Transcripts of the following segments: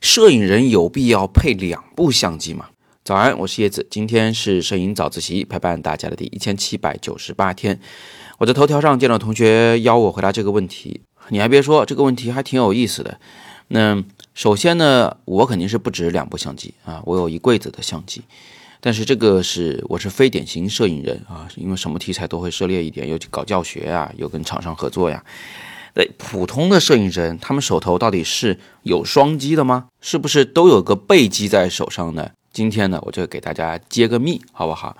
摄影人有必要配两部相机吗？早安，我是叶子，今天是摄影早自习陪伴大家的第一千七百九十八天。我在头条上见到同学邀我回答这个问题，你还别说，这个问题还挺有意思的。那首先呢，我肯定是不止两部相机啊，我有一柜子的相机。但是这个是我是非典型摄影人啊，因为什么题材都会涉猎一点，有搞教学呀，有跟厂商合作呀。那普通的摄影人，他们手头到底是有双机的吗？是不是都有个备机在手上呢？今天呢，我就给大家揭个秘，好不好？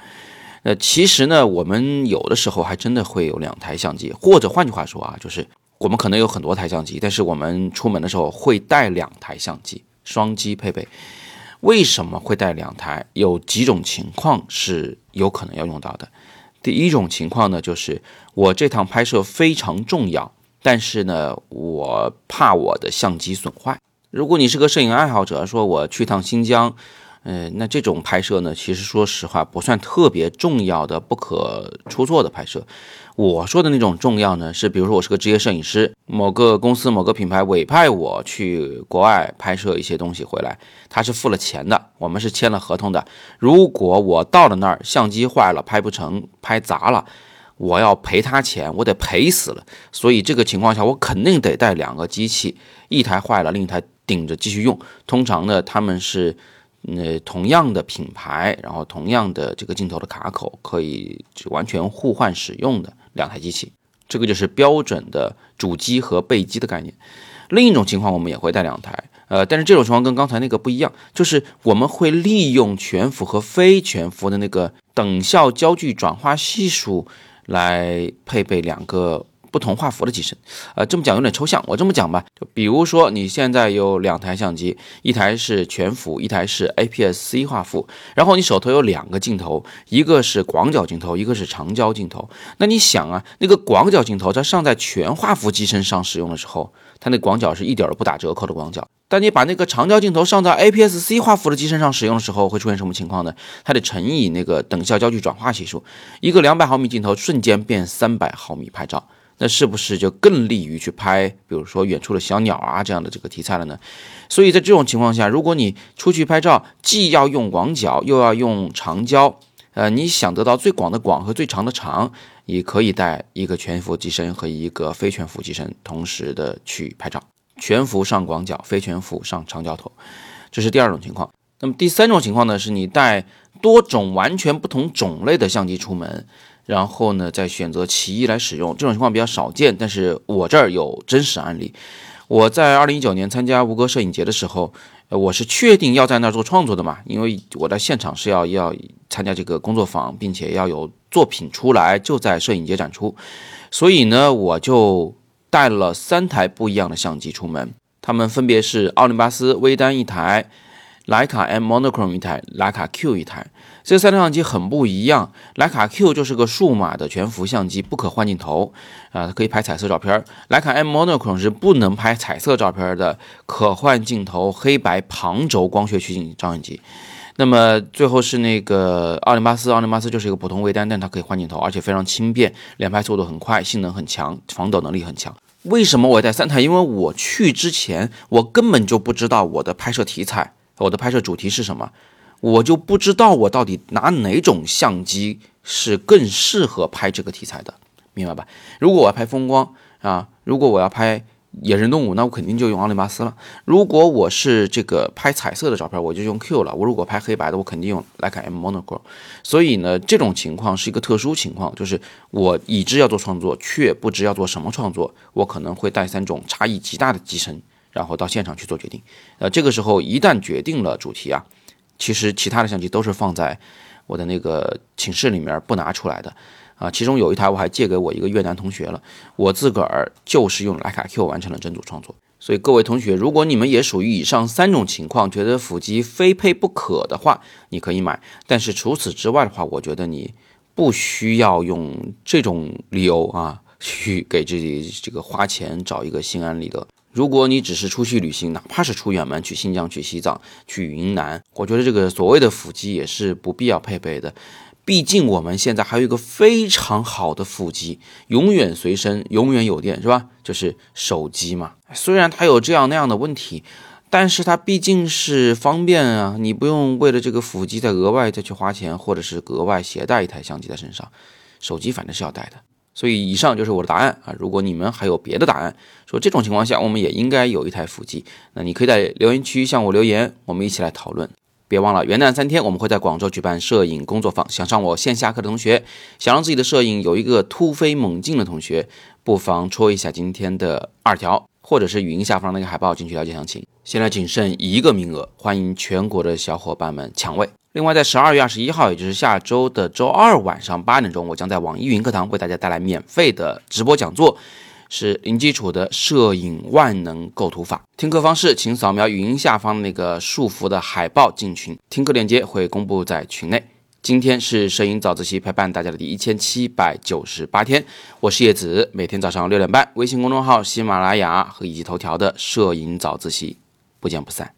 那其实呢，我们有的时候还真的会有两台相机，或者换句话说啊，就是我们可能有很多台相机，但是我们出门的时候会带两台相机，双机配备。为什么会带两台？有几种情况是有可能要用到的。第一种情况呢，就是我这趟拍摄非常重要，但是呢，我怕我的相机损坏。如果你是个摄影爱好者，说我去趟新疆。嗯，那这种拍摄呢，其实说实话不算特别重要的、不可出错的拍摄。我说的那种重要呢，是比如说我是个职业摄影师，某个公司、某个品牌委派我去国外拍摄一些东西回来，他是付了钱的，我们是签了合同的。如果我到了那儿，相机坏了，拍不成，拍砸了，我要赔他钱，我得赔死了。所以这个情况下，我肯定得带两个机器，一台坏了，另一台顶着继续用。通常呢，他们是。呃同样的品牌，然后同样的这个镜头的卡口，可以完全互换使用的两台机器，这个就是标准的主机和备机的概念。另一种情况，我们也会带两台，呃，但是这种情况跟刚才那个不一样，就是我们会利用全幅和非全幅的那个等效焦距转化系数来配备两个。不同画幅的机身，呃，这么讲有点抽象。我这么讲吧，就比如说你现在有两台相机，一台是全幅，一台是 APS-C 画幅，然后你手头有两个镜头，一个是广角镜头，一个是长焦镜头。那你想啊，那个广角镜头在上在全画幅机身上使用的时候，它那广角是一点都不打折扣的广角。当你把那个长焦镜头上在 APS-C 画幅的机身上使用的时候，会出现什么情况呢？它得乘以那个等效焦距转化系数，一个两百毫米镜头瞬间变三百毫米拍照。那是不是就更利于去拍，比如说远处的小鸟啊这样的这个题材了呢？所以在这种情况下，如果你出去拍照，既要用广角，又要用长焦，呃，你想得到最广的广和最长的长，你可以带一个全幅机身和一个非全幅机身同时的去拍照，全幅上广角，非全幅上长焦头，这是第二种情况。那么第三种情况呢，是你带多种完全不同种类的相机出门。然后呢，再选择其一来使用，这种情况比较少见，但是我这儿有真实案例。我在二零一九年参加吴哥摄影节的时候，呃，我是确定要在那儿做创作的嘛，因为我在现场是要要参加这个工作坊，并且要有作品出来就在摄影节展出，所以呢，我就带了三台不一样的相机出门，它们分别是奥林巴斯微单一台。徕卡 M Monochrome 一台，徕卡 Q 一台，这三台相机很不一样。徕卡 Q 就是个数码的全幅相机，不可换镜头，啊，可以拍彩色照片。徕卡 M Monochrome 是不能拍彩色照片的，可换镜头，黑白旁轴光学取景照相机。那么最后是那个奥林巴斯，奥林巴斯就是一个普通微单，但它可以换镜头，而且非常轻便，连拍速度很快，性能很强，防抖能力很强。为什么我带三台？因为我去之前，我根本就不知道我的拍摄题材。我的拍摄主题是什么？我就不知道我到底拿哪种相机是更适合拍这个题材的，明白吧？如果我要拍风光啊，如果我要拍野生动物，那我肯定就用奥林巴斯了。如果我是这个拍彩色的照片，我就用 Q 了。我如果拍黑白的，我肯定用徕卡 M Monochrome。所以呢，这种情况是一个特殊情况，就是我已知要做创作，却不知要做什么创作，我可能会带三种差异极大的机身。然后到现场去做决定，呃，这个时候一旦决定了主题啊，其实其他的相机都是放在我的那个寝室里面不拿出来的啊。其中有一台我还借给我一个越南同学了，我自个儿就是用徕卡 Q 完成了整组创作。所以各位同学，如果你们也属于以上三种情况，觉得腹肌非配不可的话，你可以买。但是除此之外的话，我觉得你不需要用这种理由啊去给自己这个花钱找一个心安理得。如果你只是出去旅行，哪怕是出远门，去新疆、去西藏、去云南，我觉得这个所谓的腹肌也是不必要配备的。毕竟我们现在还有一个非常好的腹肌，永远随身、永远有电，是吧？就是手机嘛。虽然它有这样那样的问题，但是它毕竟是方便啊，你不用为了这个腹肌再额外再去花钱，或者是额外携带一台相机在身上，手机反正是要带的。所以以上就是我的答案啊。如果你们还有别的答案，说这种情况下我们也应该有一台腹肌，那你可以在留言区向我留言，我们一起来讨论。别忘了元旦三天我们会在广州举办摄影工作坊，想上我线下课的同学，想让自己的摄影有一个突飞猛进的同学，不妨戳一下今天的二条。或者是语音下方那个海报进去了解详情。现在仅剩一个名额，欢迎全国的小伙伴们抢位。另外，在十二月二十一号，也就是下周的周二晚上八点钟，我将在网易云课堂为大家带来免费的直播讲座，是零基础的摄影万能构图法。听课方式，请扫描语音下方那个束缚的海报进群，听课链接会公布在群内。今天是摄影早自习陪伴大家的第一千七百九十八天，我是叶子，每天早上六点半，微信公众号、喜马拉雅和以及头条的摄影早自习，不见不散。